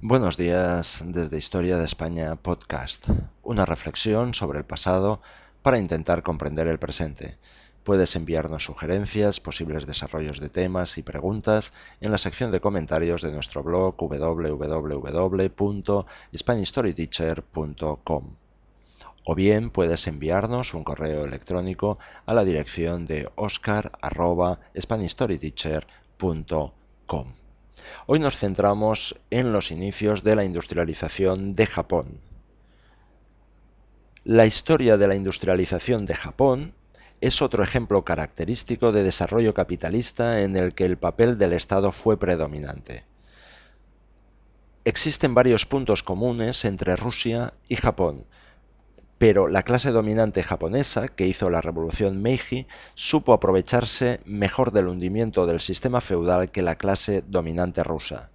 Buenos días desde Historia de España Podcast, una reflexión sobre el pasado para intentar comprender el presente. Puedes enviarnos sugerencias, posibles desarrollos de temas y preguntas en la sección de comentarios de nuestro blog www.hispanhistoryteacher.com o bien puedes enviarnos un correo electrónico a la dirección de oscar.spanhistoryteacher.com. Hoy nos centramos en los inicios de la industrialización de Japón. La historia de la industrialización de Japón es otro ejemplo característico de desarrollo capitalista en el que el papel del Estado fue predominante. Existen varios puntos comunes entre Rusia y Japón, pero la clase dominante japonesa, que hizo la revolución Meiji, supo aprovecharse mejor del hundimiento del sistema feudal que la clase dominante rusa.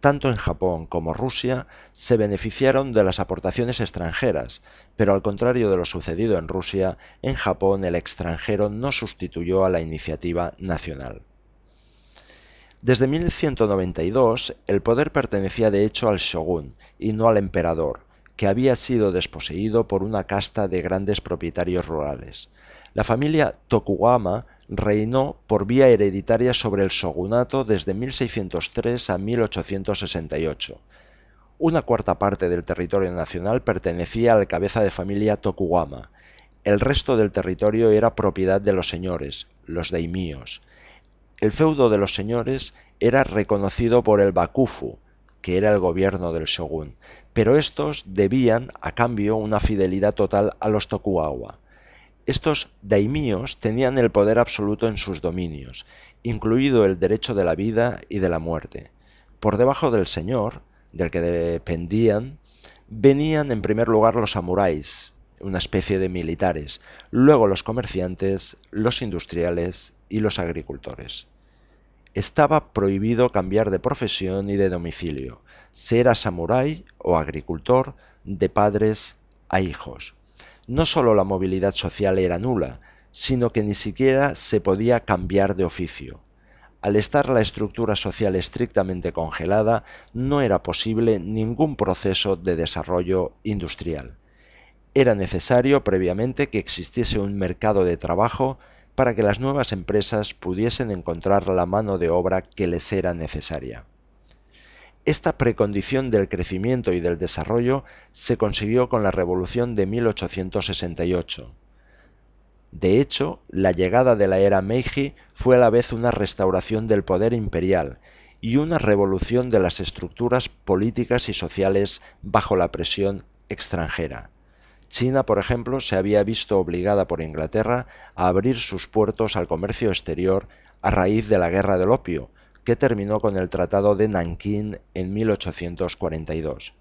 Tanto en Japón como Rusia se beneficiaron de las aportaciones extranjeras, pero al contrario de lo sucedido en Rusia, en Japón el extranjero no sustituyó a la iniciativa nacional. Desde 1192 el poder pertenecía de hecho al shogun y no al emperador, que había sido desposeído por una casta de grandes propietarios rurales. La familia Tokugawa reinó por vía hereditaria sobre el shogunato desde 1603 a 1868. Una cuarta parte del territorio nacional pertenecía al cabeza de familia Tokugawa. El resto del territorio era propiedad de los señores, los daimíos. El feudo de los señores era reconocido por el bakufu, que era el gobierno del shogun, pero estos debían a cambio una fidelidad total a los Tokugawa. Estos daimíos tenían el poder absoluto en sus dominios, incluido el derecho de la vida y de la muerte. Por debajo del señor, del que dependían, venían en primer lugar los samuráis, una especie de militares, luego los comerciantes, los industriales y los agricultores. Estaba prohibido cambiar de profesión y de domicilio, ser a samurái o agricultor de padres a hijos. No solo la movilidad social era nula, sino que ni siquiera se podía cambiar de oficio. Al estar la estructura social estrictamente congelada, no era posible ningún proceso de desarrollo industrial. Era necesario previamente que existiese un mercado de trabajo para que las nuevas empresas pudiesen encontrar la mano de obra que les era necesaria. Esta precondición del crecimiento y del desarrollo se consiguió con la Revolución de 1868. De hecho, la llegada de la era Meiji fue a la vez una restauración del poder imperial y una revolución de las estructuras políticas y sociales bajo la presión extranjera. China, por ejemplo, se había visto obligada por Inglaterra a abrir sus puertos al comercio exterior a raíz de la Guerra del Opio, que terminó con el Tratado de Nankín en 1842.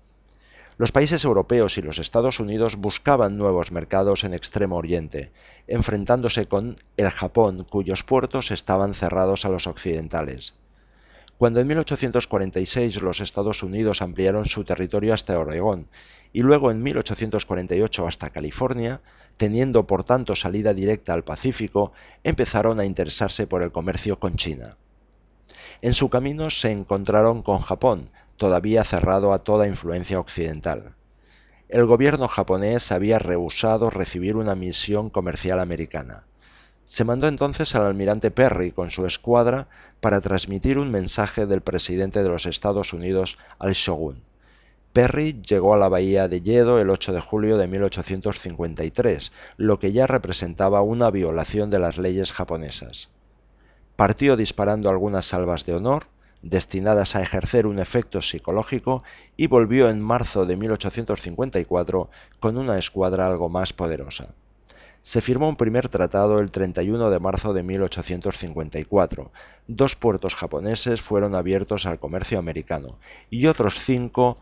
Los países europeos y los Estados Unidos buscaban nuevos mercados en Extremo Oriente, enfrentándose con el Japón, cuyos puertos estaban cerrados a los occidentales. Cuando en 1846 los Estados Unidos ampliaron su territorio hasta Oregón y luego en 1848 hasta California, teniendo por tanto salida directa al Pacífico, empezaron a interesarse por el comercio con China. En su camino se encontraron con Japón, todavía cerrado a toda influencia occidental. El gobierno japonés había rehusado recibir una misión comercial americana. Se mandó entonces al almirante Perry con su escuadra para transmitir un mensaje del presidente de los Estados Unidos al shogun. Perry llegó a la bahía de Yedo el 8 de julio de 1853, lo que ya representaba una violación de las leyes japonesas partió disparando algunas salvas de honor, destinadas a ejercer un efecto psicológico, y volvió en marzo de 1854 con una escuadra algo más poderosa. Se firmó un primer tratado el 31 de marzo de 1854. Dos puertos japoneses fueron abiertos al comercio americano y otros cinco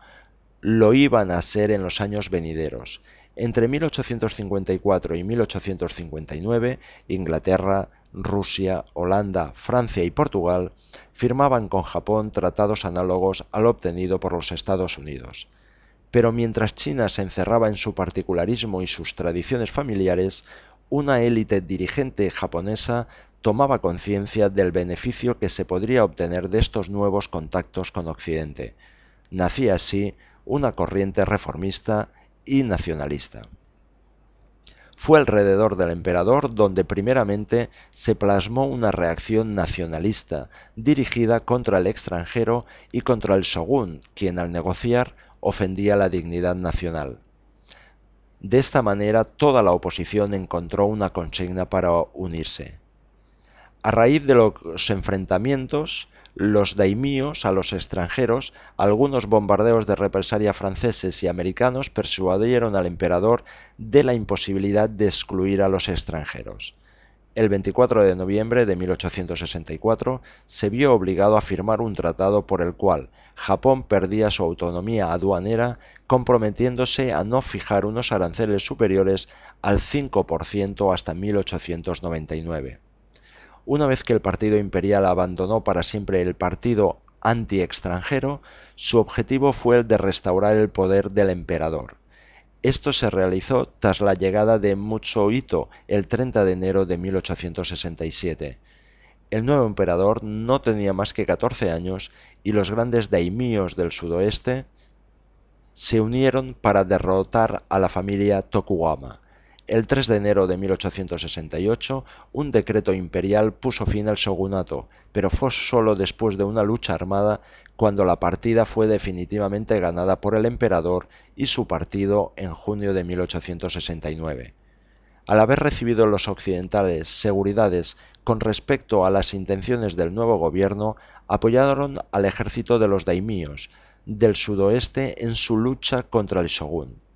lo iban a ser en los años venideros. Entre 1854 y 1859, Inglaterra, Rusia, Holanda, Francia y Portugal firmaban con Japón tratados análogos al obtenido por los Estados Unidos. Pero mientras China se encerraba en su particularismo y sus tradiciones familiares, una élite dirigente japonesa tomaba conciencia del beneficio que se podría obtener de estos nuevos contactos con Occidente. Nacía así una corriente reformista y nacionalista. Fue alrededor del emperador donde primeramente se plasmó una reacción nacionalista dirigida contra el extranjero y contra el shogun, quien al negociar ofendía la dignidad nacional. De esta manera toda la oposición encontró una consigna para unirse. A raíz de los enfrentamientos, los daimíos a los extranjeros, algunos bombardeos de represalia franceses y americanos persuadieron al emperador de la imposibilidad de excluir a los extranjeros. El 24 de noviembre de 1864 se vio obligado a firmar un tratado por el cual Japón perdía su autonomía aduanera comprometiéndose a no fijar unos aranceles superiores al 5% hasta 1899. Una vez que el partido imperial abandonó para siempre el partido anti-extranjero, su objetivo fue el de restaurar el poder del emperador. Esto se realizó tras la llegada de Mutsuhito el 30 de enero de 1867. El nuevo emperador no tenía más que 14 años y los grandes daimíos del sudoeste se unieron para derrotar a la familia Tokugawa el 3 de enero de 1868, un decreto imperial puso fin al shogunato, pero fue solo después de una lucha armada cuando la partida fue definitivamente ganada por el emperador y su partido en junio de 1869. Al haber recibido los occidentales seguridades con respecto a las intenciones del nuevo gobierno, apoyaron al ejército de los daimíos del sudoeste en su lucha contra el shogun.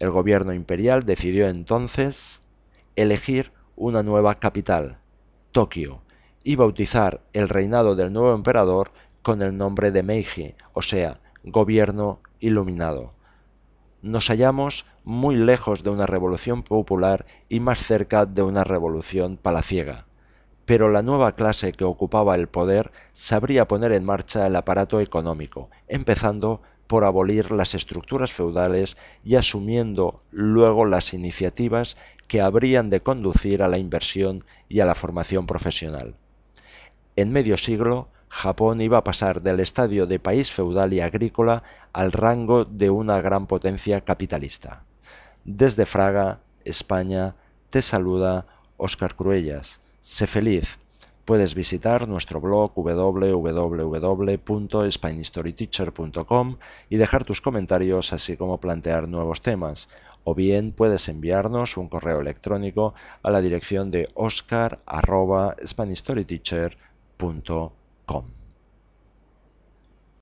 El gobierno imperial decidió entonces elegir una nueva capital, Tokio, y bautizar el reinado del nuevo emperador con el nombre de Meiji, o sea, gobierno iluminado. Nos hallamos muy lejos de una revolución popular y más cerca de una revolución palaciega. Pero la nueva clase que ocupaba el poder sabría poner en marcha el aparato económico, empezando por abolir las estructuras feudales y asumiendo luego las iniciativas que habrían de conducir a la inversión y a la formación profesional. En medio siglo, Japón iba a pasar del estadio de país feudal y agrícola al rango de una gran potencia capitalista. Desde Fraga, España, te saluda Óscar Cruellas. Sé feliz Puedes visitar nuestro blog www.spainhistoryteacher.com y dejar tus comentarios así como plantear nuevos temas. O bien puedes enviarnos un correo electrónico a la dirección de oscar.spainhistoryteacher.com.